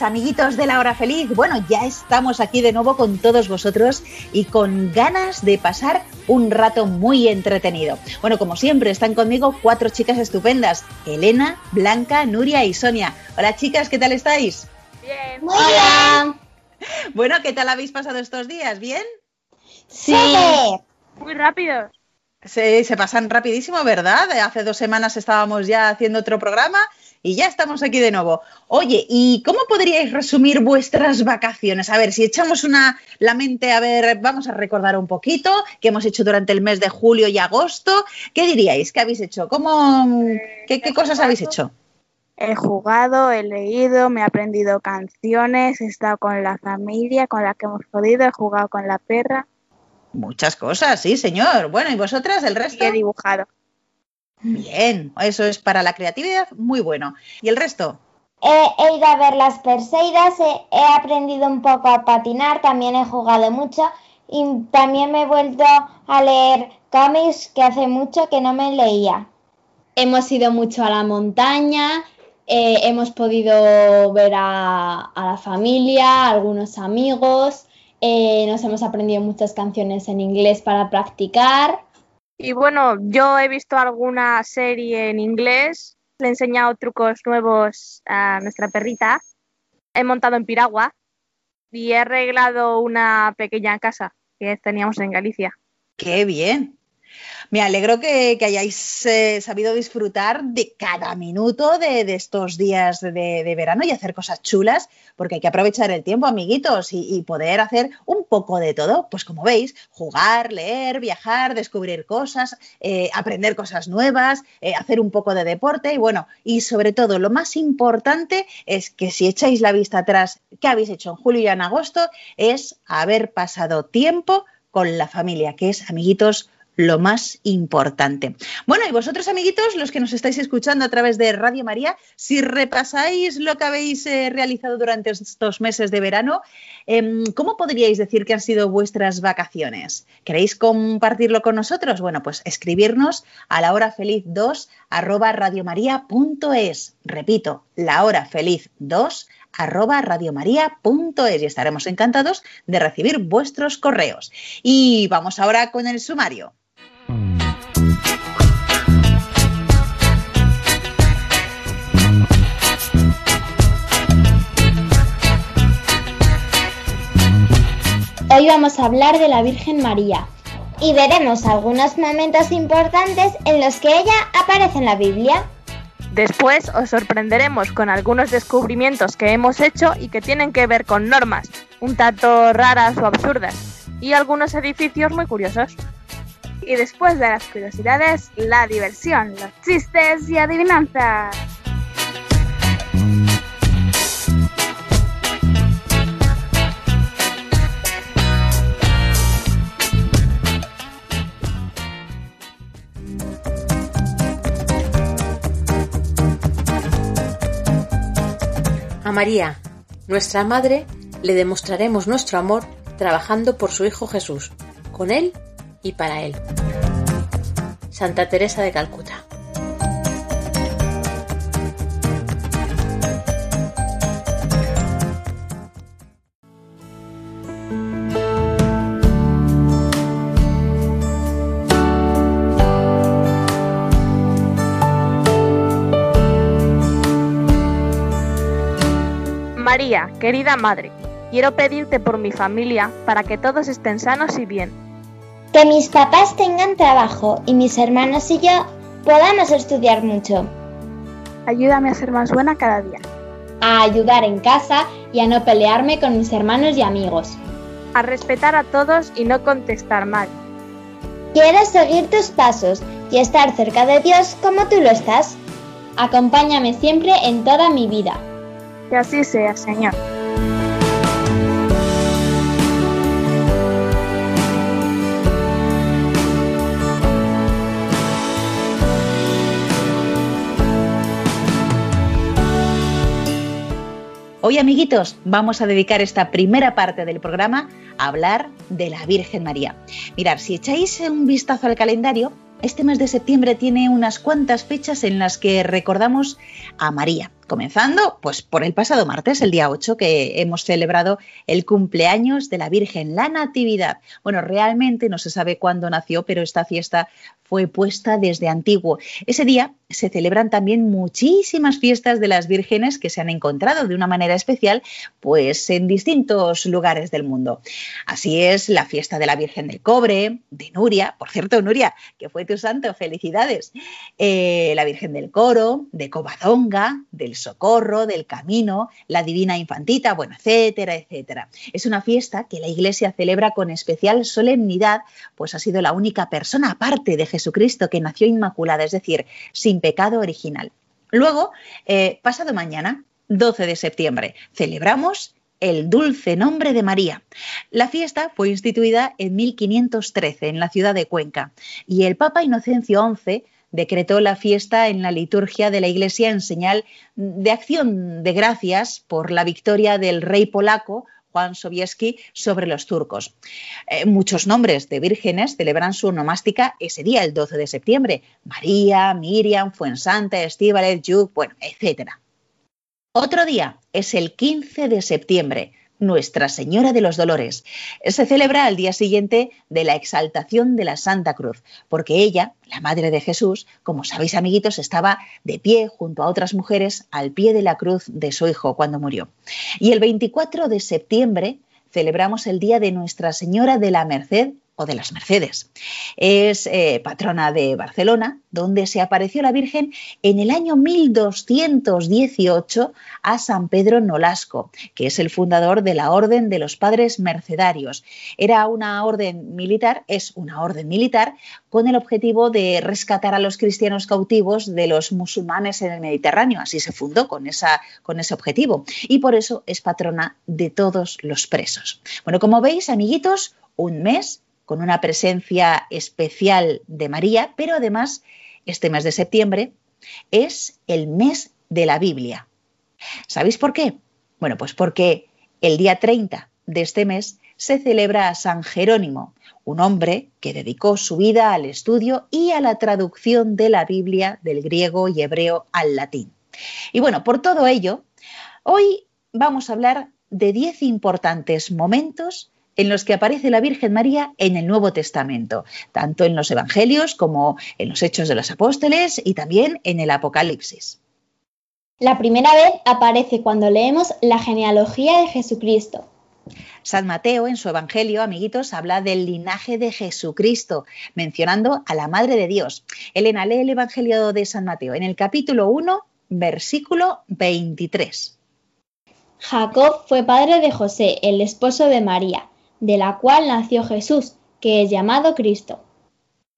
Amiguitos de la hora feliz. Bueno, ya estamos aquí de nuevo con todos vosotros y con ganas de pasar un rato muy entretenido. Bueno, como siempre, están conmigo cuatro chicas estupendas: Elena, Blanca, Nuria y Sonia. Hola, chicas, ¿qué tal estáis? Bien. Hola. Bueno, ¿qué tal habéis pasado estos días? ¿Bien? Sí. Muy rápido. Se, se pasan rapidísimo, ¿verdad? Hace dos semanas estábamos ya haciendo otro programa y ya estamos aquí de nuevo. Oye, ¿y cómo podríais resumir vuestras vacaciones? A ver, si echamos una la mente, a ver, vamos a recordar un poquito qué hemos hecho durante el mes de julio y agosto. ¿Qué diríais? ¿Qué habéis hecho? ¿Cómo, qué, qué cosas habéis hecho? He jugado, he leído, me he aprendido canciones, he estado con la familia, con la que hemos podido, he jugado con la perra Muchas cosas, sí, señor. Bueno, ¿y vosotras el y resto? he dibujado. Bien, eso es para la creatividad muy bueno. ¿Y el resto? He, he ido a ver las Perseidas, he, he aprendido un poco a patinar, también he jugado mucho y también me he vuelto a leer cómics que hace mucho que no me leía. Hemos ido mucho a la montaña, eh, hemos podido ver a, a la familia, a algunos amigos, eh, nos hemos aprendido muchas canciones en inglés para practicar. Y bueno, yo he visto alguna serie en inglés, le he enseñado trucos nuevos a nuestra perrita, he montado en piragua y he arreglado una pequeña casa que teníamos en Galicia. ¡Qué bien! Me alegro que, que hayáis eh, sabido disfrutar de cada minuto de, estos días de, verano y hacer cosas chulas, porque hay que aprovechar el tiempo, amiguitos, y, y poder hacer un poco de todo. Pues como veis, jugar, leer, viajar, descubrir cosas, eh, aprender cosas nuevas, eh, hacer un poco de deporte y bueno, y sobre todo lo más importante es que si echáis la vista atrás, ¿qué habéis hecho en julio y en agosto? Es haber pasado tiempo con la familia, que es, amiguitos, lo más importante. Bueno, y vosotros, amiguitos, los que nos estáis escuchando a través de Radio María, si repasáis lo que habéis eh, realizado durante estos meses de verano, eh, ¿cómo podríais decir que han sido vuestras vacaciones? ¿Queréis compartirlo con nosotros? Bueno, pues escribirnos a la hora feliz 2 arroba radiomaria.es. Repito, la hora feliz 2 arroba radiomaria.es y estaremos encantados de recibir vuestros correos. Y vamos ahora con el sumario. Hoy vamos a hablar de la Virgen María. Y veremos algunos momentos importantes en los que ella aparece en la Biblia. Después os sorprenderemos con algunos descubrimientos que hemos hecho y que tienen que ver con normas, un tanto raras o absurdas, y algunos edificios muy curiosos. Y después de las curiosidades, la diversión, los chistes y adivinanzas. María, nuestra Madre, le demostraremos nuestro amor trabajando por su Hijo Jesús, con Él y para Él. Santa Teresa de Calcuta. María, querida madre, quiero pedirte por mi familia para que todos estén sanos y bien. Que mis papás tengan trabajo y mis hermanos y yo podamos estudiar mucho. Ayúdame a ser más buena cada día. A ayudar en casa y a no pelearme con mis hermanos y amigos. A respetar a todos y no contestar mal. Quiero seguir tus pasos y estar cerca de Dios como tú lo estás. Acompáñame siempre en toda mi vida. Que así sea, Señor. Hoy, amiguitos, vamos a dedicar esta primera parte del programa a hablar de la Virgen María. Mirad, si echáis un vistazo al calendario, este mes de septiembre tiene unas cuantas fechas en las que recordamos a María. Comenzando, pues por el pasado martes, el día 8, que hemos celebrado el cumpleaños de la Virgen, la Natividad. Bueno, realmente no se sabe cuándo nació, pero esta fiesta fue puesta desde antiguo. Ese día se celebran también muchísimas fiestas de las vírgenes que se han encontrado de una manera especial, pues en distintos lugares del mundo. Así es la fiesta de la Virgen del Cobre, de Nuria, por cierto, Nuria, que fue tu santo, felicidades. Eh, la Virgen del Coro, de Covadonga, del socorro, del camino, la divina infantita, bueno, etcétera, etcétera. Es una fiesta que la Iglesia celebra con especial solemnidad, pues ha sido la única persona aparte de Jesucristo que nació inmaculada, es decir, sin pecado original. Luego, eh, pasado mañana, 12 de septiembre, celebramos el dulce nombre de María. La fiesta fue instituida en 1513 en la ciudad de Cuenca y el Papa Inocencio XI decretó la fiesta en la liturgia de la Iglesia en señal de acción de gracias por la victoria del rey polaco Juan Sobieski sobre los turcos. Eh, muchos nombres de vírgenes celebran su onomástica ese día, el 12 de septiembre. María, Miriam, Fuensanta, Estíbales, Yuk, bueno, etc. Otro día es el 15 de septiembre, nuestra Señora de los Dolores. Se celebra al día siguiente de la exaltación de la Santa Cruz, porque ella, la Madre de Jesús, como sabéis amiguitos, estaba de pie junto a otras mujeres al pie de la cruz de su hijo cuando murió. Y el 24 de septiembre celebramos el Día de Nuestra Señora de la Merced o de las Mercedes. Es eh, patrona de Barcelona, donde se apareció la Virgen en el año 1218 a San Pedro Nolasco, que es el fundador de la Orden de los Padres Mercedarios. Era una orden militar, es una orden militar con el objetivo de rescatar a los cristianos cautivos de los musulmanes en el Mediterráneo. Así se fundó con, esa, con ese objetivo. Y por eso es patrona de todos los presos. Bueno, como veis, amiguitos, un mes con una presencia especial de María, pero además este mes de septiembre es el mes de la Biblia. ¿Sabéis por qué? Bueno, pues porque el día 30 de este mes se celebra a San Jerónimo, un hombre que dedicó su vida al estudio y a la traducción de la Biblia del griego y hebreo al latín. Y bueno, por todo ello, hoy vamos a hablar de 10 importantes momentos en los que aparece la Virgen María en el Nuevo Testamento, tanto en los Evangelios como en los Hechos de los Apóstoles y también en el Apocalipsis. La primera vez aparece cuando leemos la genealogía de Jesucristo. San Mateo en su Evangelio, amiguitos, habla del linaje de Jesucristo, mencionando a la Madre de Dios. Elena, lee el Evangelio de San Mateo en el capítulo 1, versículo 23. Jacob fue padre de José, el esposo de María de la cual nació Jesús, que es llamado Cristo.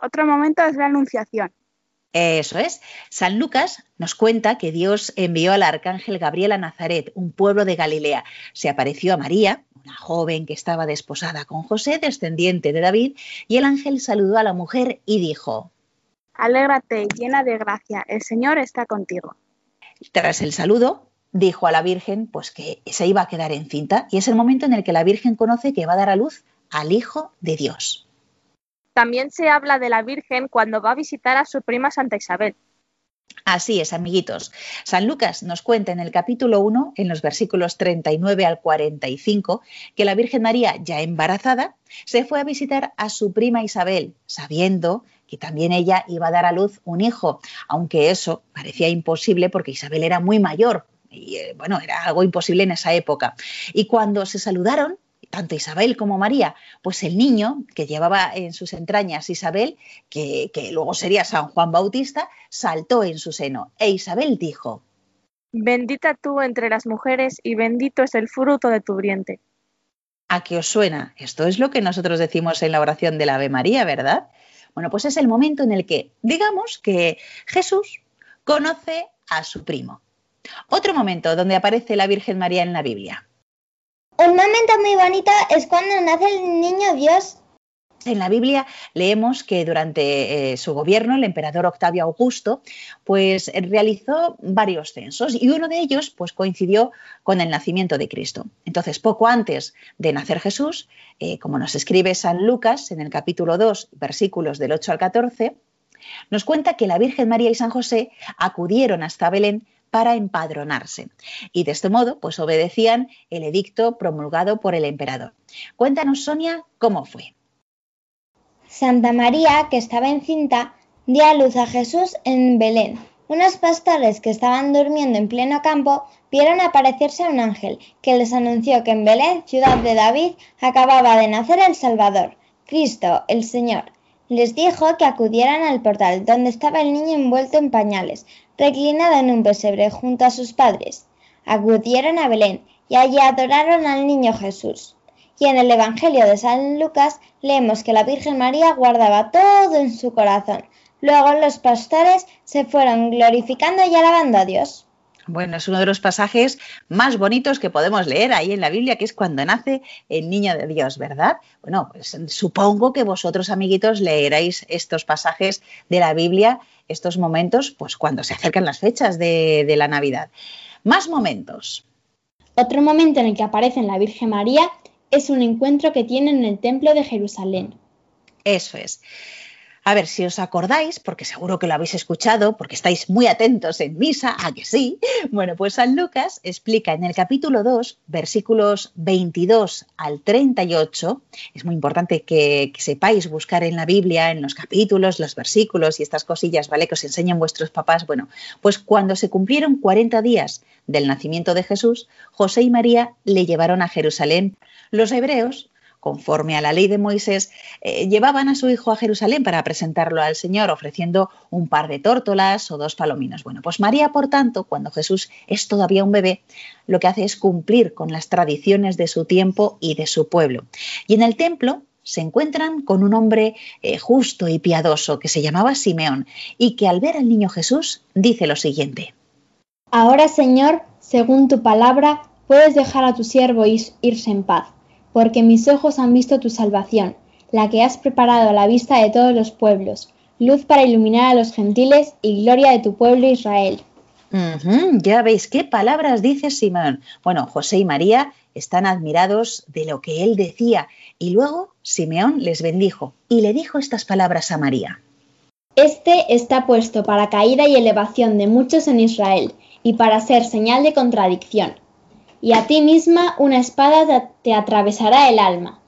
Otro momento es la Anunciación. Eso es. San Lucas nos cuenta que Dios envió al arcángel Gabriel a Nazaret, un pueblo de Galilea. Se apareció a María, una joven que estaba desposada con José, descendiente de David, y el ángel saludó a la mujer y dijo, Alégrate, llena de gracia, el Señor está contigo. Tras el saludo, dijo a la Virgen pues que se iba a quedar encinta y es el momento en el que la Virgen conoce que va a dar a luz al Hijo de Dios. También se habla de la Virgen cuando va a visitar a su prima Santa Isabel. Así es, amiguitos. San Lucas nos cuenta en el capítulo 1, en los versículos 39 al 45, que la Virgen María, ya embarazada, se fue a visitar a su prima Isabel, sabiendo que también ella iba a dar a luz un hijo, aunque eso parecía imposible porque Isabel era muy mayor, y eh, bueno, era algo imposible en esa época. Y cuando se saludaron, tanto Isabel como María, pues el niño que llevaba en sus entrañas Isabel, que, que luego sería San Juan Bautista, saltó en su seno. E Isabel dijo, Bendita tú entre las mujeres y bendito es el fruto de tu vientre. ¿A qué os suena? Esto es lo que nosotros decimos en la oración del Ave María, ¿verdad? Bueno, pues es el momento en el que, digamos que Jesús conoce a su primo. Otro momento donde aparece la Virgen María en la Biblia. Un momento muy bonito es cuando nace el niño Dios. En la Biblia leemos que durante eh, su gobierno el emperador Octavio Augusto pues realizó varios censos y uno de ellos pues coincidió con el nacimiento de Cristo. Entonces, poco antes de nacer Jesús, eh, como nos escribe San Lucas en el capítulo 2, versículos del 8 al 14, nos cuenta que la Virgen María y San José acudieron hasta Belén para empadronarse. Y de este modo, pues obedecían el edicto promulgado por el emperador. Cuéntanos, Sonia, cómo fue. Santa María, que estaba encinta, dio a luz a Jesús en Belén. Unos pastores que estaban durmiendo en pleno campo vieron aparecerse un ángel que les anunció que en Belén, ciudad de David, acababa de nacer el Salvador, Cristo, el Señor. Les dijo que acudieran al portal donde estaba el niño envuelto en pañales, reclinado en un pesebre junto a sus padres. Acudieron a Belén y allí adoraron al niño Jesús. Y en el Evangelio de San Lucas leemos que la Virgen María guardaba todo en su corazón. Luego los pastores se fueron glorificando y alabando a Dios. Bueno, es uno de los pasajes más bonitos que podemos leer ahí en la Biblia, que es cuando nace el niño de Dios, ¿verdad? Bueno, pues supongo que vosotros, amiguitos, leeréis estos pasajes de la Biblia, estos momentos, pues cuando se acercan las fechas de, de la Navidad. Más momentos. Otro momento en el que aparece la Virgen María es un encuentro que tienen en el Templo de Jerusalén. Eso es. A ver, si os acordáis, porque seguro que lo habéis escuchado, porque estáis muy atentos en misa, a que sí. Bueno, pues San Lucas explica en el capítulo 2, versículos 22 al 38, es muy importante que, que, sepáis buscar en la Biblia, en los capítulos, los versículos y estas cosillas, ¿vale? Que os enseñan vuestros papás. Bueno, pues cuando se cumplieron 40 días del nacimiento de Jesús, José y María le llevaron a Jerusalén. Los hebreos conforme a la ley de Moisés, eh, llevaban a su hijo a Jerusalén para presentarlo al Señor, ofreciendo un par de tórtolas o dos palominos. Bueno, pues María, por tanto, cuando Jesús es todavía un bebé, lo que hace es cumplir con las tradiciones de su tiempo y de su pueblo. Y en el templo se encuentran con un hombre eh, justo y piadoso que se llamaba Simeón y que al ver al niño Jesús dice lo siguiente. Ahora, Señor, según tu palabra, puedes dejar a tu siervo irse en paz porque mis ojos han visto tu salvación, la que has preparado a la vista de todos los pueblos, luz para iluminar a los gentiles y gloria de tu pueblo Israel. Uh -huh, ya veis qué palabras dice Simón. Bueno, José y María están admirados de lo que él decía y luego Simeón les bendijo y le dijo estas palabras a María. Este está puesto para caída y elevación de muchos en Israel y para ser señal de contradicción y a ti misma una espada te atravesará el alma,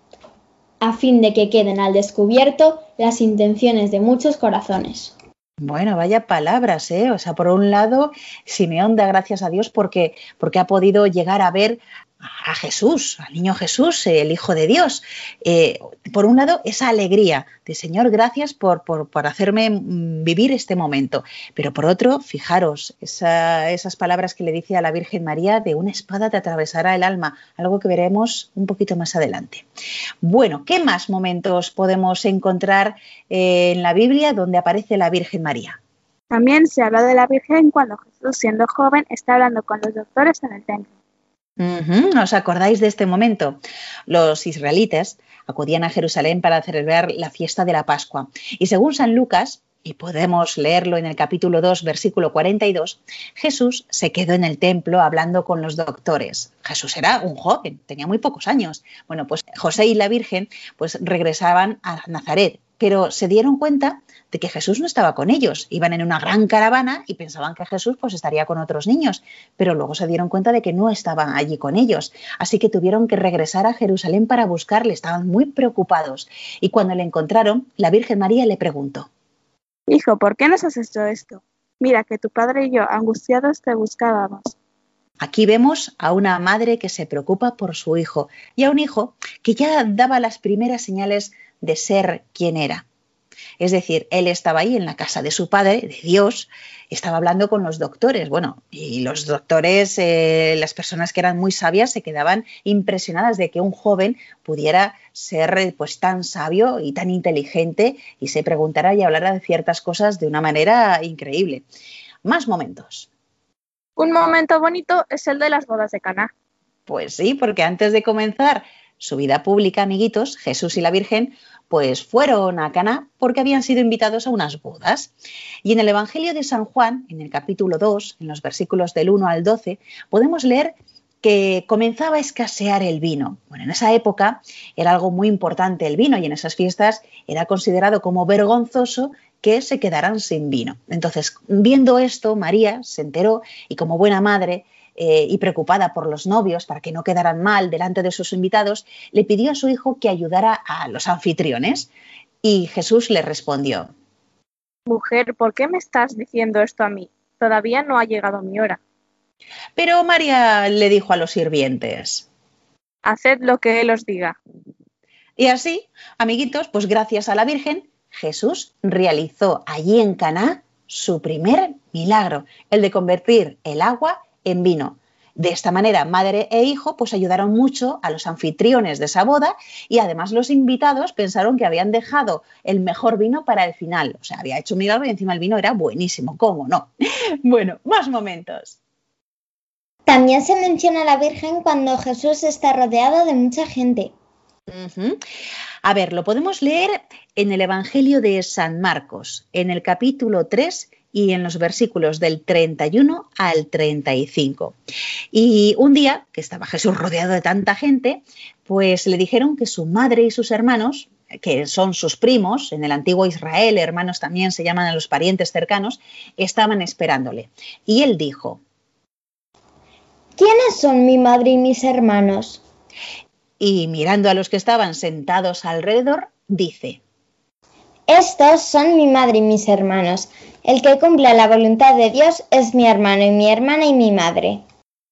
a fin de que queden al descubierto las intenciones de muchos corazones. Bueno, vaya palabras, ¿eh? O sea, por un lado, Simeón da gracias a Dios porque, porque ha podido llegar a ver a Jesús, al niño Jesús, el Hijo de Dios. Eh, por un lado, esa alegría de Señor, gracias por, por, hacerme mm, vivir este momento. Pero por otro, fijaros, esa, esas palabras que le dice a la Virgen María de una espada te atravesará el alma, algo que veremos un poquito más adelante. Bueno, ¿qué más momentos podemos encontrar eh, en la Biblia donde aparece la Virgen María? También se habla de la Virgen cuando Jesús, siendo joven, está hablando con los doctores en el templo. ¿Os acordáis de este momento? Los israelitas acudían a Jerusalén para celebrar la fiesta de la Pascua. Y según San Lucas, y podemos leerlo en el capítulo 2, versículo 42, Jesús se quedó en el templo hablando con los doctores. Jesús era un joven, tenía muy pocos años. Bueno, pues José y la Virgen pues regresaban a Nazaret, pero se dieron cuenta de que Jesús no estaba con ellos. Iban en una gran caravana y pensaban que Jesús pues estaría con otros niños, pero luego se dieron cuenta de que no estaban allí con ellos. Así que tuvieron que regresar a Jerusalén para buscarle, estaban muy preocupados. Y cuando le encontraron, la Virgen María le preguntó: Hijo, ¿por qué nos has hecho esto? Mira que tu padre y yo, angustiados, te buscábamos. Aquí vemos a una madre que se preocupa por su hijo y a un hijo que ya daba las primeras señales de ser quien era. Es decir, él estaba ahí en la casa de su padre, de Dios, estaba hablando con los doctores. Bueno, y los doctores, eh, las personas que eran muy sabias, se quedaban impresionadas de que un joven pudiera ser pues tan sabio y tan inteligente y se preguntara y hablara de ciertas cosas de una manera increíble. Más momentos. Un momento bonito es el de las bodas de Caná. Pues sí, porque antes de comenzar su vida pública, amiguitos, Jesús y la Virgen, pues fueron a Cana porque habían sido invitados a unas bodas. Y en el Evangelio de San Juan, en el capítulo 2, en los versículos del 1 al 12, podemos leer que comenzaba a escasear el vino. Bueno, en esa época era algo muy importante el vino y en esas fiestas era considerado como vergonzoso que se quedaran sin vino. Entonces, viendo esto, María se enteró y como buena madre eh, y preocupada por los novios para que no quedaran mal delante de sus invitados, le pidió a su hijo que ayudara a los anfitriones y Jesús le respondió. Mujer, ¿por qué me estás diciendo esto a mí? Todavía no ha llegado mi hora. Pero María le dijo a los sirvientes. Haced lo que Él os diga. Y así, amiguitos, pues gracias a la Virgen, Jesús realizó allí en Caná su primer milagro, el de convertir el agua en vino. De esta manera, madre e hijo pues ayudaron mucho a los anfitriones de esa boda y además los invitados pensaron que habían dejado el mejor vino para el final. O sea, había hecho un milagro y encima el vino era buenísimo, ¿cómo no? Bueno, más momentos. También se menciona a la Virgen cuando Jesús está rodeado de mucha gente. A ver, lo podemos leer en el Evangelio de San Marcos, en el capítulo 3 y en los versículos del 31 al 35. Y un día, que estaba Jesús rodeado de tanta gente, pues le dijeron que su madre y sus hermanos, que son sus primos, en el antiguo Israel, hermanos también se llaman a los parientes cercanos, estaban esperándole. Y él dijo, ¿quiénes son mi madre y mis hermanos? Y mirando a los que estaban sentados alrededor, dice, Estos son mi madre y mis hermanos. El que cumple la voluntad de Dios es mi hermano y mi hermana y mi madre.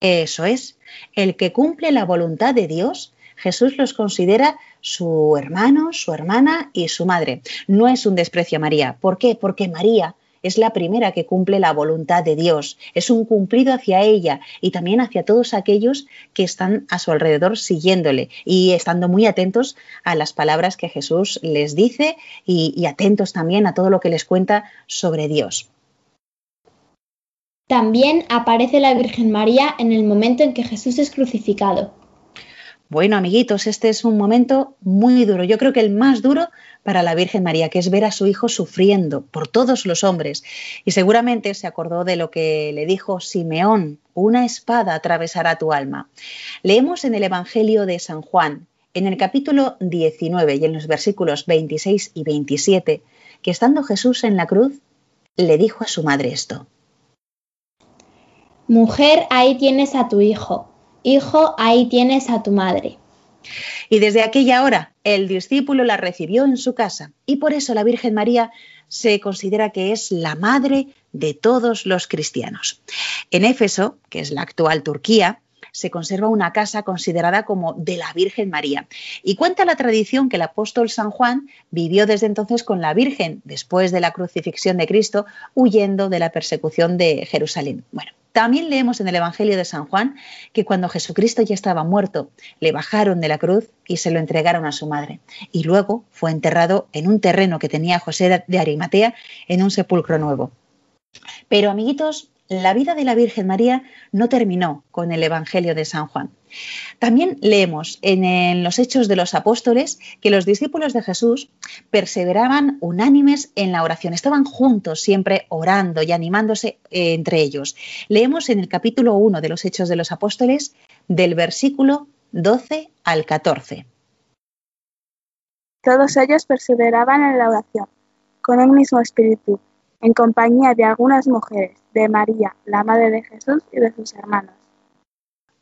Eso es, el que cumple la voluntad de Dios, Jesús los considera su hermano, su hermana y su madre. No es un desprecio a María. ¿Por qué? Porque María es la primera que cumple la voluntad de Dios, es un cumplido hacia ella y también hacia todos aquellos que están a su alrededor siguiéndole y estando muy atentos a las palabras que Jesús les dice y, atentos también a todo lo que les cuenta sobre Dios. También aparece la Virgen María en el momento en que Jesús es crucificado. Bueno, amiguitos, este es un momento muy duro. Yo creo que el más duro para la Virgen María, que es ver a su hijo sufriendo por todos los hombres. Y seguramente se acordó de lo que le dijo Simeón, una espada atravesará tu alma. Leemos en el Evangelio de San Juan, en el capítulo 19 y en los versículos 26 y 27, que estando Jesús en la cruz, le dijo a su madre esto. Mujer, ahí tienes a tu hijo. Hijo, ahí tienes a tu madre. Y desde aquella hora el discípulo la recibió en su casa y por eso la Virgen María se considera que es la madre de todos los cristianos. En Éfeso, que es la actual Turquía, se conserva una casa considerada como de la Virgen María. Y cuenta la tradición que el apóstol San Juan vivió desde entonces con la Virgen, después de la crucifixión de Cristo, huyendo de la persecución de Jerusalén. Bueno, también leemos en el Evangelio de San Juan que cuando Jesucristo ya estaba muerto, le bajaron de la cruz y se lo entregaron a su madre. Y luego fue enterrado en un terreno que tenía José de Arimatea en un sepulcro nuevo. Pero, amiguitos, la vida de la Virgen María no terminó con el Evangelio de San Juan. También leemos en, los Hechos de los Apóstoles que los discípulos de Jesús perseveraban unánimes en la oración, estaban juntos siempre orando y animándose eh, entre ellos. Leemos en el capítulo 1 de los Hechos de los Apóstoles del versículo 12 al 14. Todos ellos perseveraban en la oración, con un mismo espíritu, en compañía de algunas mujeres, de María, la Madre de Jesús y de sus hermanos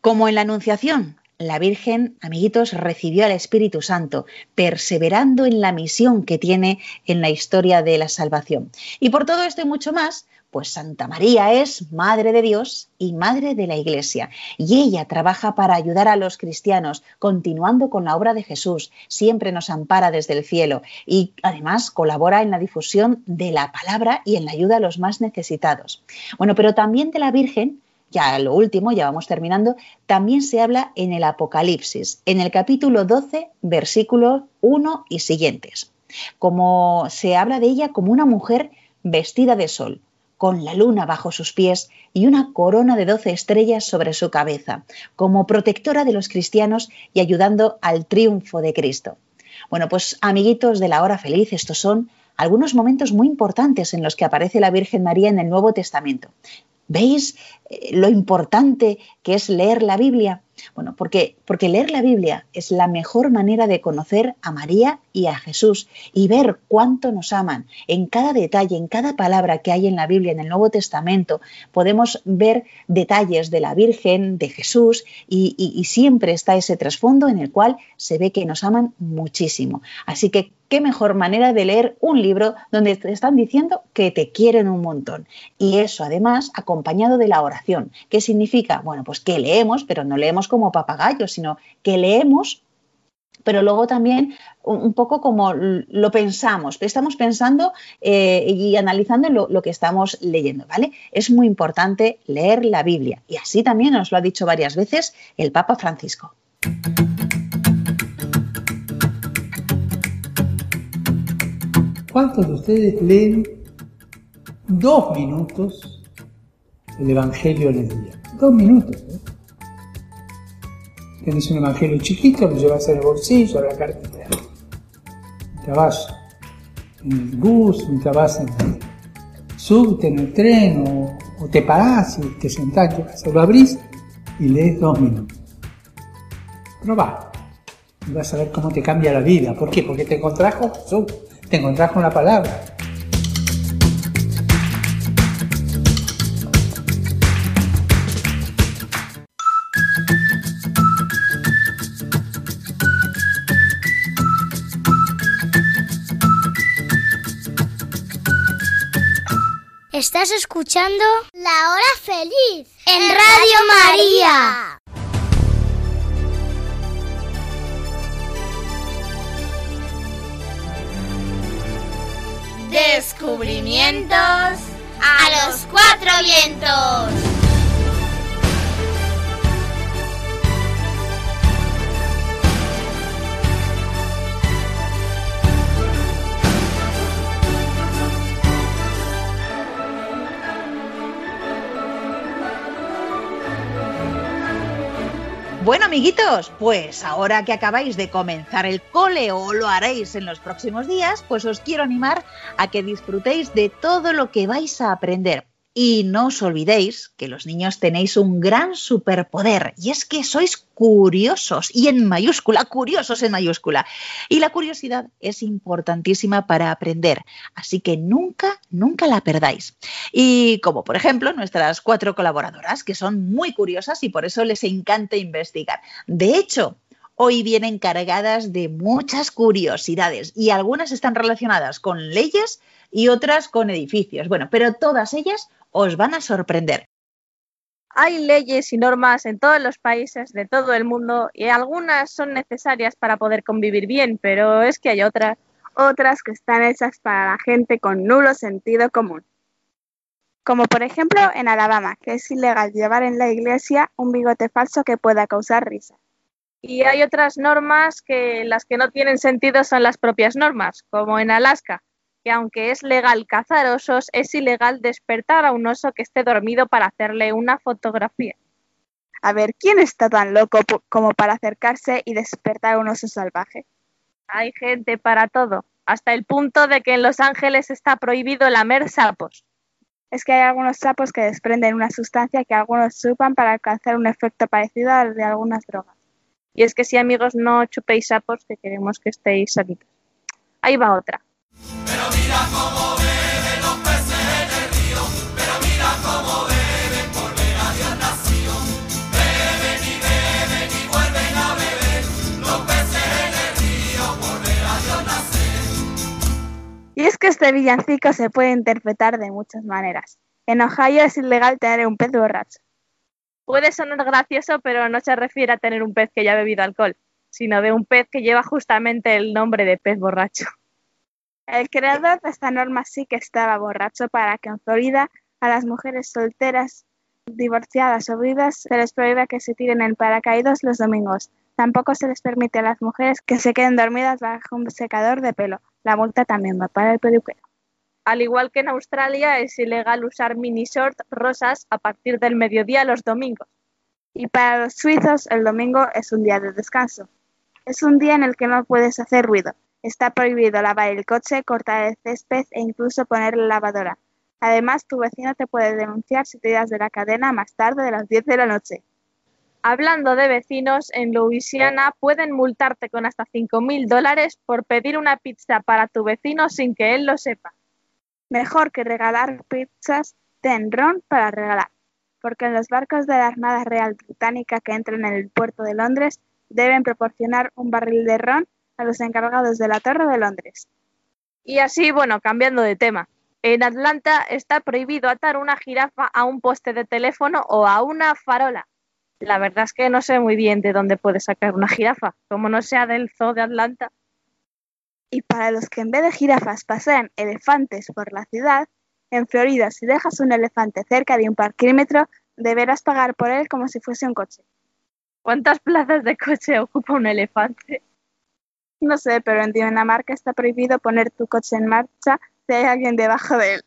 como en la Anunciación, la Virgen, amiguitos, recibió al Espíritu Santo, perseverando en la misión que tiene en la historia de la salvación. Y por todo esto y mucho más, pues Santa María es Madre de Dios y Madre de la Iglesia. Y ella trabaja para ayudar a los cristianos, continuando con la obra de Jesús. Siempre nos ampara desde el cielo y además colabora en la difusión de la palabra y en la ayuda a los más necesitados. Bueno, pero también de la Virgen ya lo último, ya vamos terminando, también se habla en el Apocalipsis, en el capítulo 12, versículos 1 y siguientes. Como se habla de ella como una mujer vestida de sol, con la luna bajo sus pies y una corona de doce estrellas sobre su cabeza, como protectora de los cristianos y ayudando al triunfo de Cristo. Bueno, pues amiguitos de la hora feliz, estos son algunos momentos muy importantes en los que aparece la Virgen María en el Nuevo Testamento. ¿Veis lo importante que es leer la Biblia? Bueno, porque, porque leer la Biblia es la mejor manera de conocer a María y a Jesús y ver cuánto nos aman. En cada detalle, en cada palabra que hay en la Biblia, en el Nuevo Testamento, podemos ver detalles de la Virgen, de Jesús y, y siempre está ese trasfondo en el cual se ve que nos aman muchísimo. Así que qué mejor manera de leer un libro donde te están diciendo que te quieren un montón. Y eso además acompañado de la oración. ¿Qué significa? Bueno, pues que leemos, pero no leemos como papagayos, sino que leemos pero luego también un poco como lo pensamos, estamos pensando eh, y analizando lo, lo, que estamos leyendo, ¿vale? Es muy importante leer la Biblia y así también nos lo ha dicho varias veces el Papa Francisco. ¿Cuántos de ustedes leen dos minutos el Evangelio en el día? Dos minutos. ¿eh? Tienes un Evangelio chiquito, lo llevas en el bolsillo, en la cartera. Mientras vas en el bus, mientras vas en el subte, en el tren, o, te parás y te sentás lo abrís y lees dos minutos. Probá. Y vas a ver cómo te cambia la vida. ¿Por qué? Porque te contrajo Jesús te encontrás con la palabra. Estás escuchando La Hora Feliz en Radio María. Descubrimientos a los cuatro vientos. Bueno, amiguitos, pues ahora que acabáis de comenzar el cole o lo haréis en los próximos días, pues os quiero animar a que disfrutéis de todo lo que vais a aprender. Y no os olvidéis que los niños tenéis un gran superpoder y es que sois curiosos y en mayúscula, curiosos en mayúscula. Y la curiosidad es importantísima para aprender, así que nunca, nunca la perdáis. Y como por ejemplo nuestras cuatro colaboradoras, que son muy curiosas y por eso les encanta investigar. De hecho, hoy vienen cargadas de muchas curiosidades y algunas están relacionadas con leyes y otras con edificios. Bueno, pero todas ellas os van a sorprender. Hay leyes y normas en todos los países de todo el mundo y algunas son necesarias para poder convivir bien, pero es que hay otras, otras que están hechas para la gente con nulo sentido común. Como por ejemplo en Alabama, que es ilegal llevar en la iglesia un bigote falso que pueda causar risa. Y hay otras normas que las que no tienen sentido son las propias normas, como en Alaska, que aunque es legal cazar osos, es ilegal despertar a un oso que esté dormido para hacerle una fotografía. A ver, ¿quién está tan loco como para acercarse y despertar a un oso salvaje? Hay gente para todo, hasta el punto de que en Los Ángeles está prohibido lamer sapos. Es que hay algunos sapos que desprenden una sustancia que algunos chupan para alcanzar un efecto parecido al de algunas drogas. Y es que si amigos no chupéis sapos, que queremos que estéis sanitos. Ahí va otra. Y es que este villancico se puede interpretar de muchas maneras. En Ohio es ilegal tener un pez borracho. Puede sonar gracioso, pero no se refiere a tener un pez que ya ha bebido alcohol, sino de un pez que lleva justamente el nombre de pez borracho. El creador de esta norma sí que estaba borracho para que en Florida a las mujeres solteras, divorciadas o viudas se les prohíbe que se tiren en paracaídas los domingos. Tampoco se les permite a las mujeres que se queden dormidas bajo un secador de pelo. La multa también va para el peluquero. Al igual que en Australia, es ilegal usar mini shorts rosas a partir del mediodía los domingos. Y para los suizos, el domingo es un día de descanso. Es un día en el que no puedes hacer ruido. Está prohibido lavar el coche, cortar el césped e incluso poner la lavadora. Además, tu vecino te puede denunciar si te das de la cadena más tarde de las 10 de la noche. Hablando de vecinos, en Louisiana pueden multarte con hasta 5.000 dólares por pedir una pizza para tu vecino sin que él lo sepa. Mejor que regalar pizzas, ten ron para regalar, porque en los barcos de la Armada Real Británica que entran en el puerto de Londres deben proporcionar un barril de ron a los encargados de la Torre de Londres. Y así, bueno, cambiando de tema. En Atlanta está prohibido atar una jirafa a un poste de teléfono o a una farola. La verdad es que no sé muy bien de dónde puede sacar una jirafa, como no sea del zoo de Atlanta. Y para los que en vez de jirafas pasean elefantes por la ciudad, en Florida si dejas un elefante cerca de un parquímetro, deberás pagar por él como si fuese un coche. ¿Cuántas plazas de coche ocupa un elefante? No sé, pero en Dinamarca está prohibido poner tu coche en marcha si hay alguien debajo de él.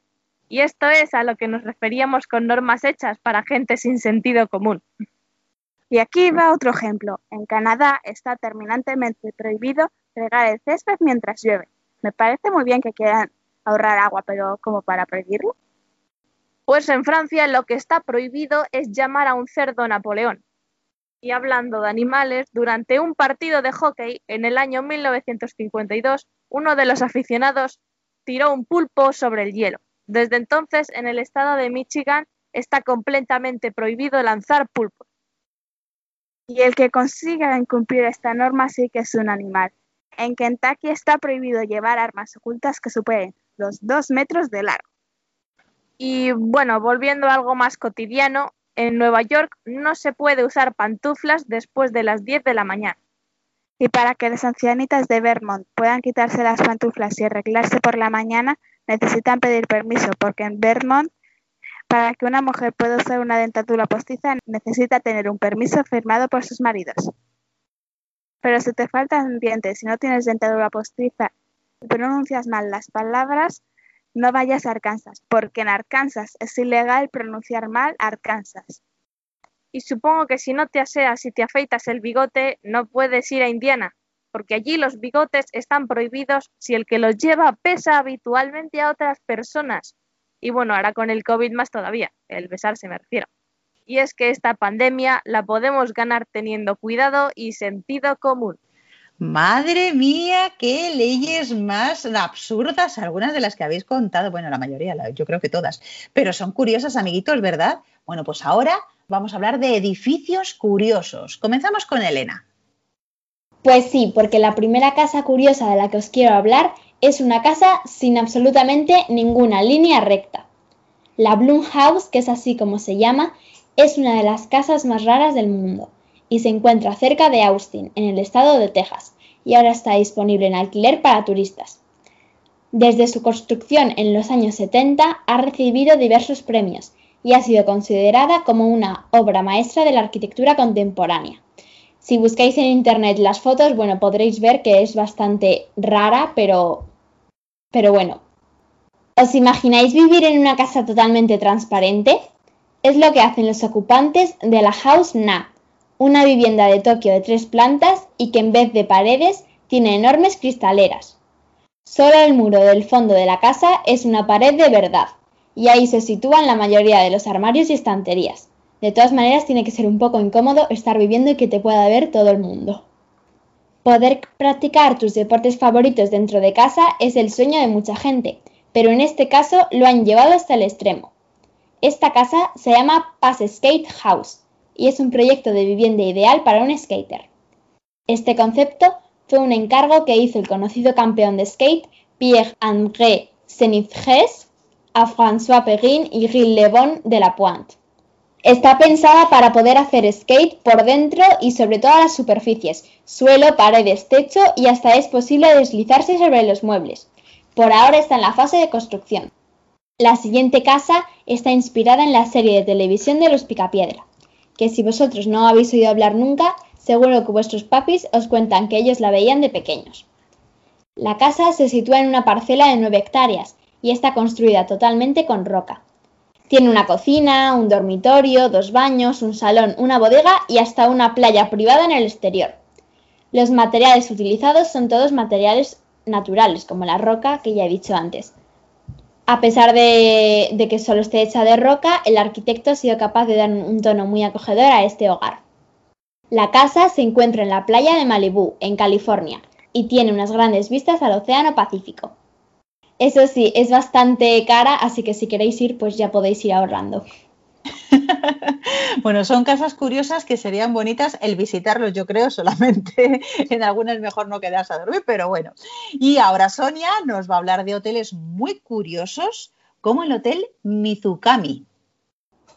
Y esto es a lo que nos referíamos con normas hechas para gente sin sentido común. Y aquí va otro ejemplo. En Canadá está terminantemente prohibido regar el césped mientras llueve. Me parece muy bien que quieran ahorrar agua, pero ¿cómo para prohibirlo? Pues en Francia lo que está prohibido es llamar a un cerdo Napoleón. Y hablando de animales, durante un partido de hockey en el año 1952, uno de los aficionados tiró un pulpo sobre el hielo. Desde entonces, en el estado de Michigan está completamente prohibido lanzar pulpos. Y el que consiga incumplir esta norma sí que es un animal. En Kentucky está prohibido llevar armas ocultas que superen los dos metros de largo. Y bueno, volviendo a algo más cotidiano, en Nueva York no se puede usar pantuflas después de las 10 de la mañana. Y para que las ancianitas de Vermont puedan quitarse las pantuflas y arreglarse por la mañana, necesitan pedir permiso, porque en Vermont, para que una mujer pueda usar una dentadura postiza, necesita tener un permiso firmado por sus maridos. Pero si te faltan dientes y no tienes dentadura postiza y pronuncias mal las palabras, no vayas a Arkansas, porque en Arkansas es ilegal pronunciar mal Arkansas. Y supongo que si no te aseas y te afeitas el bigote, no puedes ir a Indiana, porque allí los bigotes están prohibidos si el que los lleva pesa habitualmente a otras personas. Y bueno, ahora con el COVID más todavía, el besarse me refiero. Y es que esta pandemia la podemos ganar teniendo cuidado y sentido común. Madre mía, qué leyes más absurdas, algunas de las que habéis contado, bueno, la mayoría, yo creo que todas, pero son curiosas, amiguitos, ¿verdad? Bueno, pues ahora vamos a hablar de edificios curiosos. Comenzamos con Elena. Pues sí, porque la primera casa curiosa de la que os quiero hablar es una casa sin absolutamente ninguna línea recta. La Bloom House, que es así como se llama, es una de las casas más raras del mundo y se encuentra cerca de Austin, en el estado de Texas, y ahora está disponible en alquiler para turistas. Desde su construcción en los años 70 ha recibido diversos premios y ha sido considerada como una obra maestra de la arquitectura contemporánea. Si buscáis en internet las fotos, bueno, podréis ver que es bastante rara, pero pero bueno. ¿Os imagináis vivir en una casa totalmente transparente? Es lo que hacen los ocupantes de la House Na, una vivienda de Tokio de tres plantas y que en vez de paredes tiene enormes cristaleras. Solo el muro del fondo de la casa es una pared de verdad, y ahí se sitúan la mayoría de los armarios y estanterías. De todas maneras, tiene que ser un poco incómodo estar viviendo y que te pueda ver todo el mundo. Poder practicar tus deportes favoritos dentro de casa es el sueño de mucha gente, pero en este caso lo han llevado hasta el extremo. Esta casa se llama Pass Skate House y es un proyecto de vivienda ideal para un skater. Este concepto fue un encargo que hizo el conocido campeón de skate Pierre-André Senifres a François Perrin y Gilles Le Bon de la Pointe. Está pensada para poder hacer skate por dentro y sobre todas las superficies, suelo, paredes, techo y hasta es posible deslizarse sobre los muebles. Por ahora está en la fase de construcción. La siguiente casa está inspirada en la serie de televisión de los Picapiedra que si vosotros no habéis oído hablar nunca, seguro que vuestros papis os cuentan que ellos la veían de pequeños. La casa se sitúa en una parcela de 9 hectáreas y está construida totalmente con roca. Tiene una cocina, un dormitorio, dos baños, un salón, una bodega y hasta una playa privada en el exterior. Los materiales utilizados son todos materiales naturales, como la roca que ya he dicho antes. A pesar de, que solo esté hecha de roca, el arquitecto ha sido capaz de dar un tono muy acogedor a este hogar. La casa se encuentra en la playa de Malibú, en California, y tiene unas grandes vistas al Océano Pacífico. Eso sí, es bastante cara, así que si queréis ir, pues ya podéis ir ahorrando. bueno, son casas curiosas que serían bonitas el visitarlos, yo creo, solamente en algunas mejor no quedarse a dormir, pero bueno. Y ahora Sonia nos va a hablar de hoteles muy curiosos, como el Hotel Mizukami.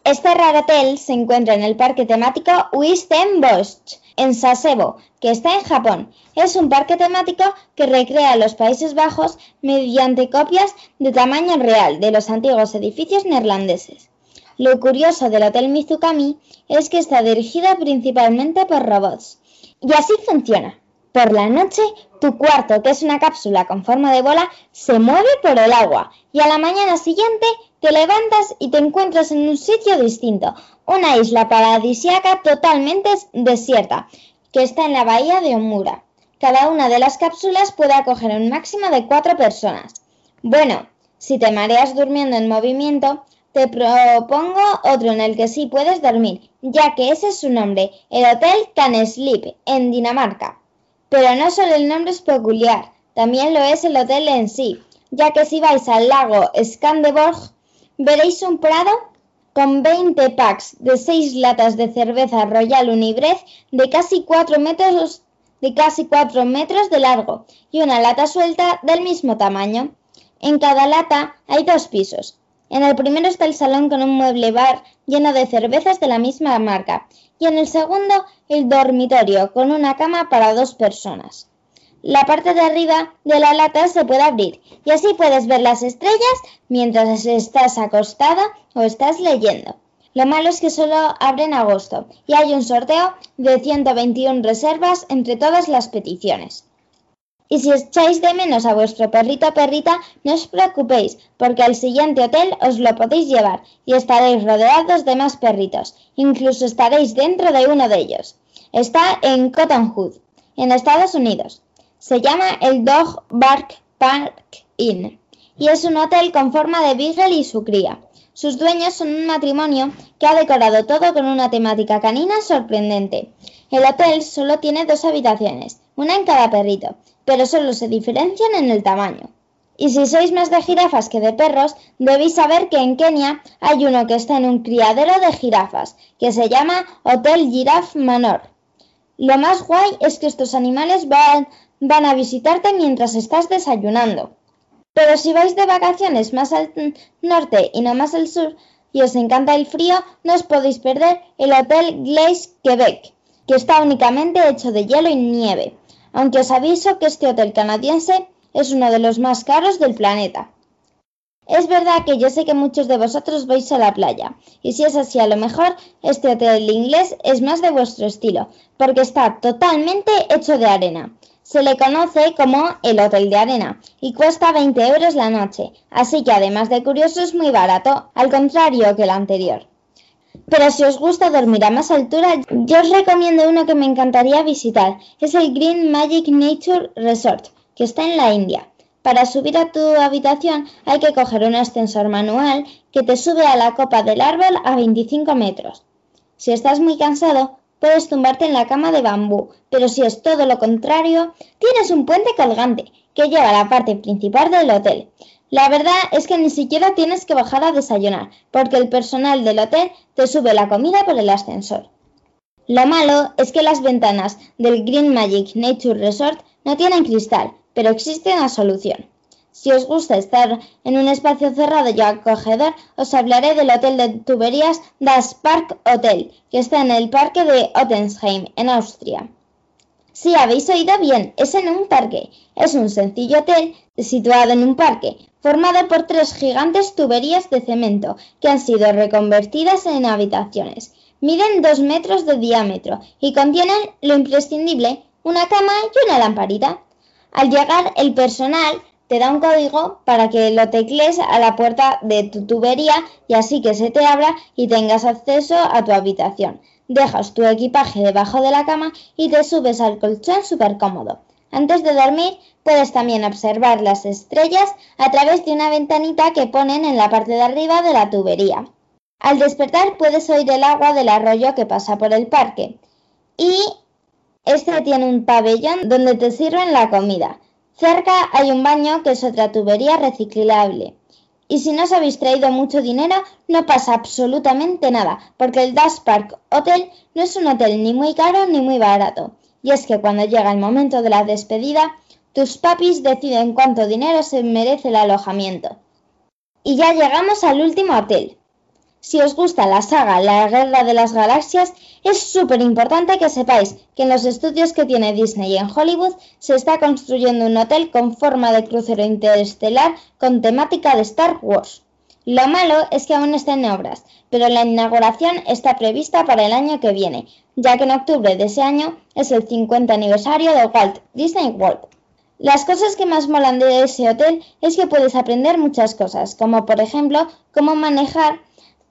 Este raro hotel se encuentra en el parque temático Bosch, en Sasebo, que está en Japón. Es un parque temático que recrea los Países Bajos mediante copias de tamaño real de los antiguos edificios neerlandeses. Lo curioso del Hotel Mizukami es que está dirigida principalmente por robots. Y así funciona. Por la noche, tu cuarto, que es una cápsula con forma de bola, se mueve por el agua y a la mañana siguiente te levantas y te encuentras en un sitio distinto, una isla paradisiaca totalmente desierta, que está en la bahía de Omura. Cada una de las cápsulas puede acoger un máximo de cuatro personas. Bueno, si te mareas durmiendo en movimiento, te propongo otro en el que sí puedes dormir, ya que ese es su nombre, el Hotel Can Sleep, en Dinamarca. Pero no solo el nombre es peculiar, también lo es el hotel en sí, ya que si vais al lago Skanderborg, veréis un prado con 20 packs de 6 latas de cerveza Royal Unibrez de casi 4 metros de casi 4 metros de largo y una lata suelta del mismo tamaño. En cada lata hay dos pisos, en el primero está el salón con un mueble bar lleno de cervezas de la misma marca y en el segundo el dormitorio con una cama para dos personas. La parte de arriba de la lata se puede abrir y así puedes ver las estrellas mientras estás acostada o estás leyendo. Lo malo es que solo abre en agosto y hay un sorteo de 121 reservas entre todas las peticiones. Y si echáis de menos a vuestro perrito o perrita, no os preocupéis, porque al siguiente hotel os lo podéis llevar y estaréis rodeados de más perritos. Incluso estaréis dentro de uno de ellos. Está en Cottonwood, en Estados Unidos. Se llama el Dog Bark Park Inn y es un hotel con forma de beagle y su cría. Sus dueños son un matrimonio que ha decorado todo con una temática canina sorprendente. El hotel solo tiene dos habitaciones, una en cada perrito, pero solo se diferencian en el tamaño. Y si sois más de jirafas que de perros, debéis saber que en Kenia hay uno que está en un criadero de jirafas, que se llama Hotel Giraffe Manor. Lo más guay es que estos animales van, van a visitarte mientras estás desayunando. Pero si vais de vacaciones más al norte y no más al sur, y os encanta el frío, no os podéis perder el Hotel Glace Quebec, que está únicamente hecho de hielo y nieve aunque os aviso que este hotel canadiense es uno de los más caros del planeta. Es verdad que yo sé que muchos de vosotros vais a la playa, y si es así a lo mejor este hotel inglés es más de vuestro estilo, porque está totalmente hecho de arena. Se le conoce como el hotel de arena y cuesta 20 euros la noche, así que además de curioso es muy barato, al contrario que el anterior. Pero si os gusta dormir a más altura, yo os recomiendo uno que me encantaría visitar. Es el Green Magic Nature Resort, que está en la India. Para subir a tu habitación hay que coger un ascensor manual que te sube a la copa del árbol a 25 metros. Si estás muy cansado, puedes tumbarte en la cama de bambú, pero si es todo lo contrario, tienes un puente colgante que lleva a la parte principal del hotel. La verdad es que ni siquiera tienes que bajar a desayunar, porque el personal del hotel te sube la comida por el ascensor. Lo malo es que las ventanas del Green Magic Nature Resort no tienen cristal, pero existe una solución. Si os gusta estar en un espacio cerrado y acogedor, os hablaré del hotel de tuberías Das Park Hotel, que está en el parque de Ottensheim, en Austria. Si habéis oído bien, es en un parque. Es un sencillo hotel situado en un parque, formado por tres gigantes tuberías de cemento que han sido reconvertidas en habitaciones. Miden dos metros de diámetro y contienen lo imprescindible, una cama y una lamparita. Al llegar, el personal te da un código para que lo tecles a la puerta de tu tubería y así que se te abra y tengas acceso a tu habitación. Dejas tu equipaje debajo de la cama y te subes al colchón súper cómodo. Antes de dormir puedes también observar las estrellas a través de una ventanita que ponen en la parte de arriba de la tubería. Al despertar puedes oír el agua del arroyo que pasa por el parque. Y este tiene un pabellón donde te sirven la comida. Cerca hay un baño que es otra tubería reciclable. Y si no os habéis traído mucho dinero, no pasa absolutamente nada, porque el Dash Park Hotel no es un hotel ni muy caro ni muy barato. Y es que cuando llega el momento de la despedida, tus papis deciden cuánto dinero se merece el alojamiento. Y ya llegamos al último hotel, si os gusta la saga La Guerra de las Galaxias, es súper importante que sepáis que en los estudios que tiene Disney en Hollywood se está construyendo un hotel con forma de crucero interestelar con temática de Star Wars. Lo malo es que aún está en obras, pero la inauguración está prevista para el año que viene, ya que en octubre de ese año es el 50 aniversario de Walt Disney World. Las cosas que más molan de ese hotel es que puedes aprender muchas cosas, como por ejemplo cómo manejar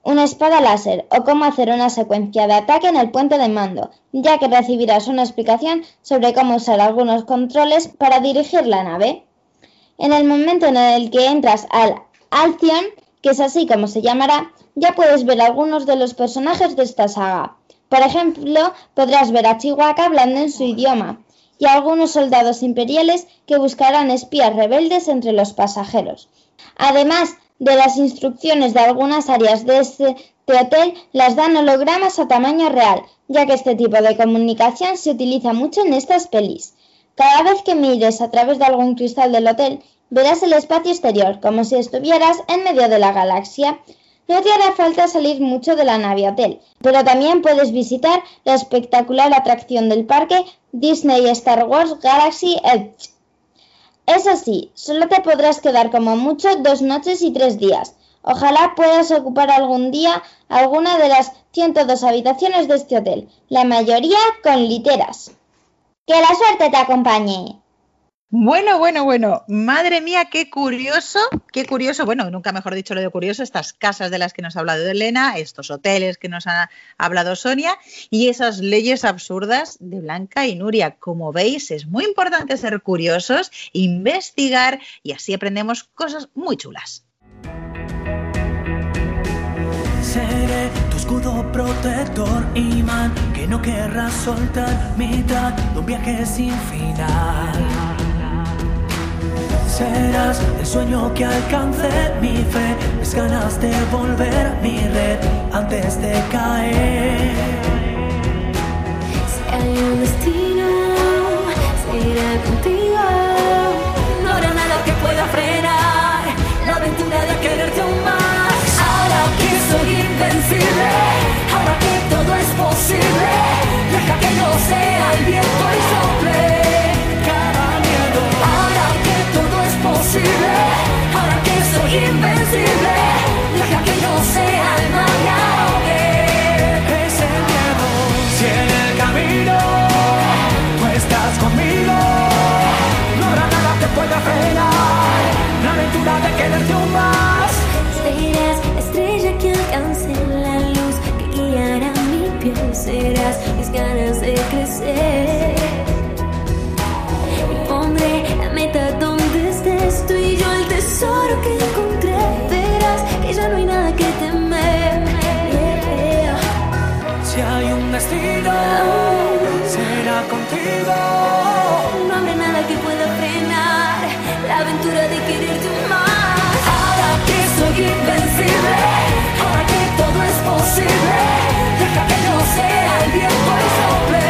una espada láser o cómo hacer una secuencia de ataque en el puente de mando, ya que recibirás una explicación sobre cómo usar algunos controles para dirigir la nave. En el momento en el que entras al Alcyon, que es así como se llamará, ya puedes ver algunos de los personajes de esta saga. Por ejemplo, podrás ver a Chihuahua hablando en su idioma y a algunos soldados imperiales que buscarán espías rebeldes entre los pasajeros. Además, de las instrucciones de algunas áreas de este hotel las dan hologramas a tamaño real, ya que este tipo de comunicación se utiliza mucho en estas pelis. Cada vez que mires a través de algún cristal del hotel, verás el espacio exterior, como si estuvieras en medio de la galaxia. No te hará falta salir mucho de la nave hotel, pero también puedes visitar la espectacular atracción del parque Disney Star Wars Galaxy Edge eso sí, solo te podrás quedar como mucho dos noches y tres días. Ojalá puedas ocupar algún día alguna de las 102 habitaciones de este hotel, la mayoría con literas. Que la suerte te acompañe. Bueno, bueno, bueno, madre mía, qué curioso, qué curioso, bueno, nunca mejor dicho lo de curioso, estas casas de las que nos ha hablado Elena, estos hoteles que nos ha hablado Sonia y esas leyes absurdas de Blanca y Nuria. Como veis, es muy importante ser curiosos, investigar y así aprendemos cosas muy chulas. Seré tu escudo protector, imán, que no querrás soltar mitad de viaje sin final serás el sueño que alcance mi fe, mis ganas de volver mi red antes de caer. Invencible, deja que no sea el mal Ese miedo, si en el camino tú estás conmigo, no habrá nada que pueda frenar. La aventura de quererte un ahora que todo es posible, deja que no sea el viento y sople.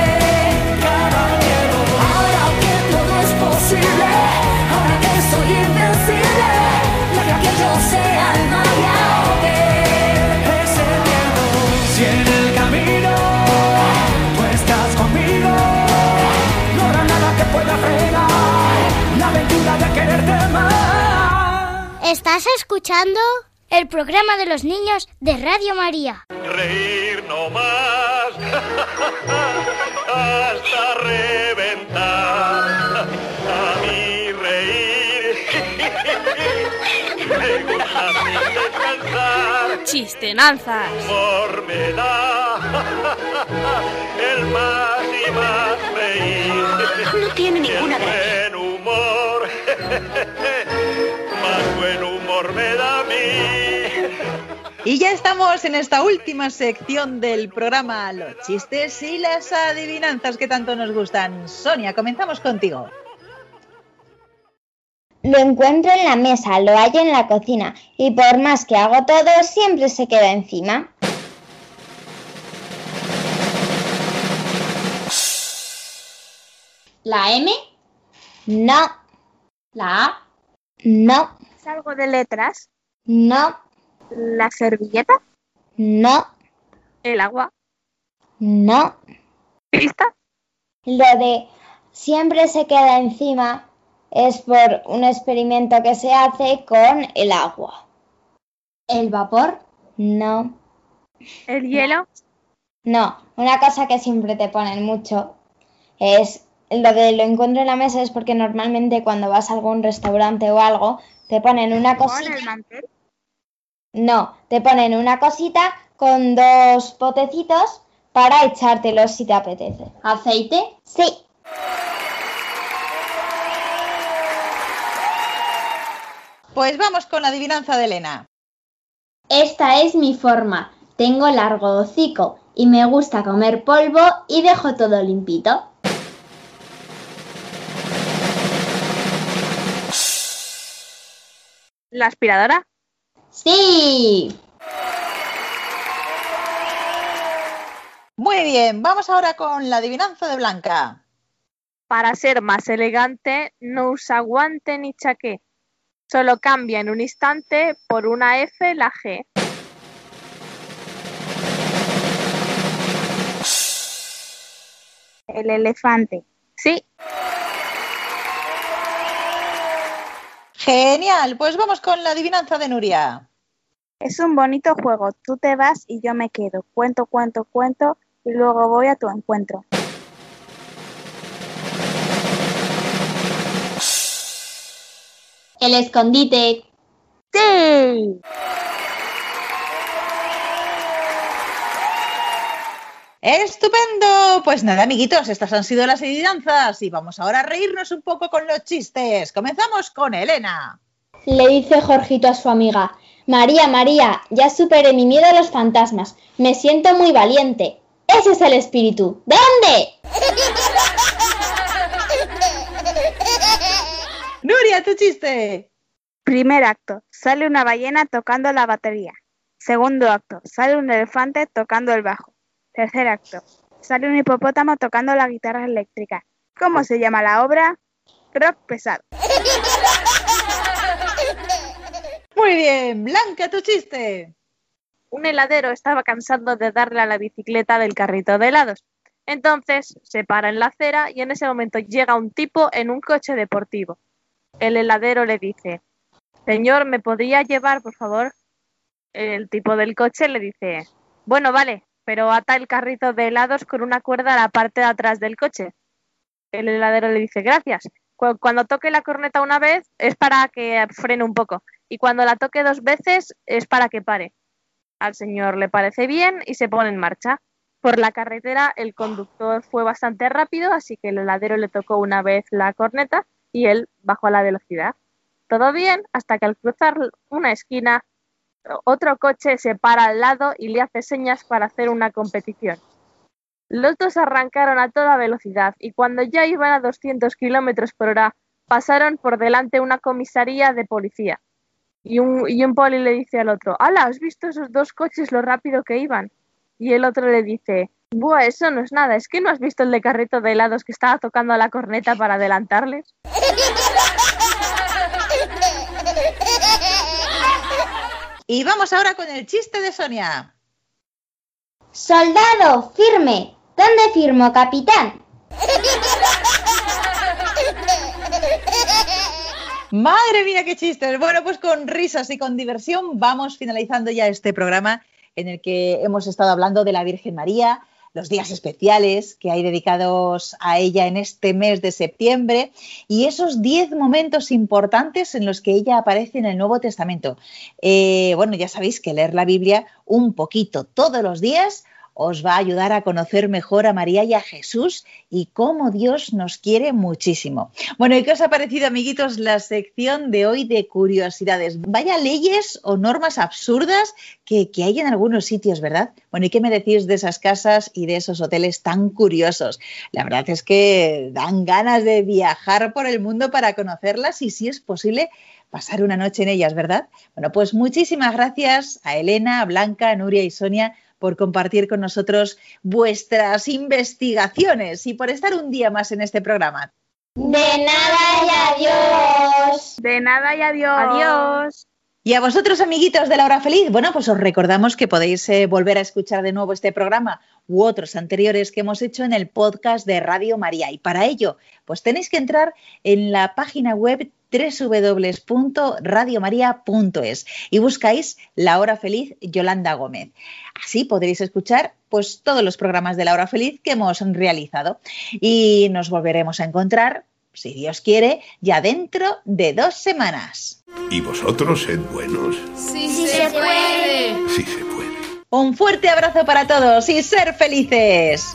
Cada miedo, ahora que todo es posible, ahora que soy invencible que yo sea el Ese miedo, si en el camino tú estás conmigo, no habrá nada que pueda frenar la aventura de quererte más. ¿Estás escuchando? El programa de los niños de Radio María. Reír no más hasta reventar. A mí reír Me gusta descansar. Chistenanzas. Humor me da el más y más reír. No tiene ninguna gracia. buen humor, más buen humor me da a mí. Y ya estamos en esta última sección del programa, los chistes y las adivinanzas que tanto nos gustan. Sonia, comenzamos contigo. Lo encuentro en la mesa, lo hallo en la cocina y por más que hago todo, siempre se queda encima. ¿La M? No, ¿La A? no, ¿Es algo de letras? no, ¿La servilleta? no, ¿El agua? no. ¿Pista? Lo de siempre se queda encima es por un experimento que se hace con el agua. ¿El vapor? No, ¿El hielo? no. Una cosa que siempre te ponen mucho es lo de lo encuentro en la mesa es porque normalmente cuando vas a algún restaurante o algo te ponen una ¿Con cosita. el mantel? No, te ponen una cosita con dos potecitos para echártelos si te apetece. ¿Aceite? Sí, Pues vamos con la adivinanza de Elena. Esta es mi forma. Tengo largo hocico y me gusta comer polvo y dejo todo limpito. ¿La aspiradora? ¡Sí! Muy bien, vamos ahora con la adivinanza de Blanca. Para ser más elegante, no usa guante ni chaqué. Solo cambia en un instante por una F la G. El elefante. Sí, Genial, pues vamos con la adivinanza de Nuria. es un bonito juego. Tú te vas y yo me quedo. Cuento, cuento, cuento y luego voy a tu encuentro. El escondite. ¡Sí! ¡Estupendo! Pues nada, amiguitos, estas han sido las adivinanzas y vamos ahora a reírnos un poco con los chistes. Comenzamos con Elena. Le dice Jorgito a su amiga. María, María, ya superé mi miedo a los fantasmas. Me siento muy valiente. Ese es el espíritu. ¿Dónde? Nuria, tu chiste. Primer acto. Sale una ballena tocando la batería. Segundo acto. Sale un elefante tocando el bajo. Tercer acto. Sale un hipopótamo tocando la guitarra eléctrica. ¿Cómo se llama la obra? Rock pesado. Muy bien, Blanca, tu chiste. Un heladero estaba cansado de darle a la bicicleta del carrito de helados. Entonces se para en la acera y en ese momento llega un tipo en un coche deportivo. El heladero le dice, Señor, ¿me podría llevar, por favor? El tipo del coche le dice, bueno, vale, pero ata el carrito de helados con una cuerda a la parte de atrás del coche. El heladero le dice, gracias. Cu- Cuando toque la corneta una vez es para que frene un poco y cuando la toque dos veces es para que pare. Al señor le parece bien y se pone en marcha. Por la carretera el conductor fue bastante rápido, así que el heladero le tocó una vez la corneta y él bajó la velocidad. Todo bien hasta que al cruzar una esquina otro coche se para al lado y le hace señas para hacer una competición. Los dos arrancaron a toda velocidad y cuando ya iban a 200 kilómetros por hora pasaron por delante una comisaría de policía. Y un, y un poli le dice al otro, ¡Hala! ¿Has visto esos dos coches lo rápido que iban? Y el otro le dice, Buah, eso no es nada, es que no has visto el de carrito de helados que estaba tocando la corneta para adelantarles. Y vamos ahora con el chiste de Sonia. Soldado, firme. ¿Dónde firmo, capitán? Madre mía, qué chistes. Bueno, pues con risas y con diversión vamos finalizando ya este programa en el que hemos estado hablando de la Virgen María, los días especiales que hay dedicados a ella en este mes de septiembre y esos 10 momentos importantes en los que ella aparece en el Nuevo Testamento. Eh, bueno, ya sabéis que leer la Biblia un poquito todos los días os va a ayudar a conocer mejor a María y a Jesús y cómo Dios nos quiere muchísimo. Bueno, ¿y qué os ha parecido, amiguitos, la sección de hoy de curiosidades? Vaya leyes o normas absurdas que, que hay en algunos sitios, ¿verdad? Bueno, ¿y qué me decís de esas casas y de esos hoteles tan curiosos? La verdad es que dan ganas de viajar por el mundo para conocerlas y si es posible pasar una noche en ellas, ¿verdad? Bueno, pues muchísimas gracias a Elena, a Blanca, a Nuria y Sonia por compartir con nosotros vuestras investigaciones y por estar un día más en este programa. De nada y adiós. De nada y adiós. Adiós. Y a vosotros, amiguitos de la hora feliz, bueno, pues os recordamos que podéis eh, volver a escuchar de nuevo este programa u otros anteriores que hemos hecho en el podcast de Radio María. Y para ello, pues tenéis que entrar en la página web www.radiomaria.es y buscáis La Hora Feliz Yolanda Gómez. Así podréis escuchar pues todos los programas de La Hora Feliz que hemos realizado y nos volveremos a encontrar, si Dios quiere, ya dentro de dos semanas. Y vosotros sed buenos. Sí, sí se puede. Sí se puede. Un fuerte abrazo para todos y ser felices.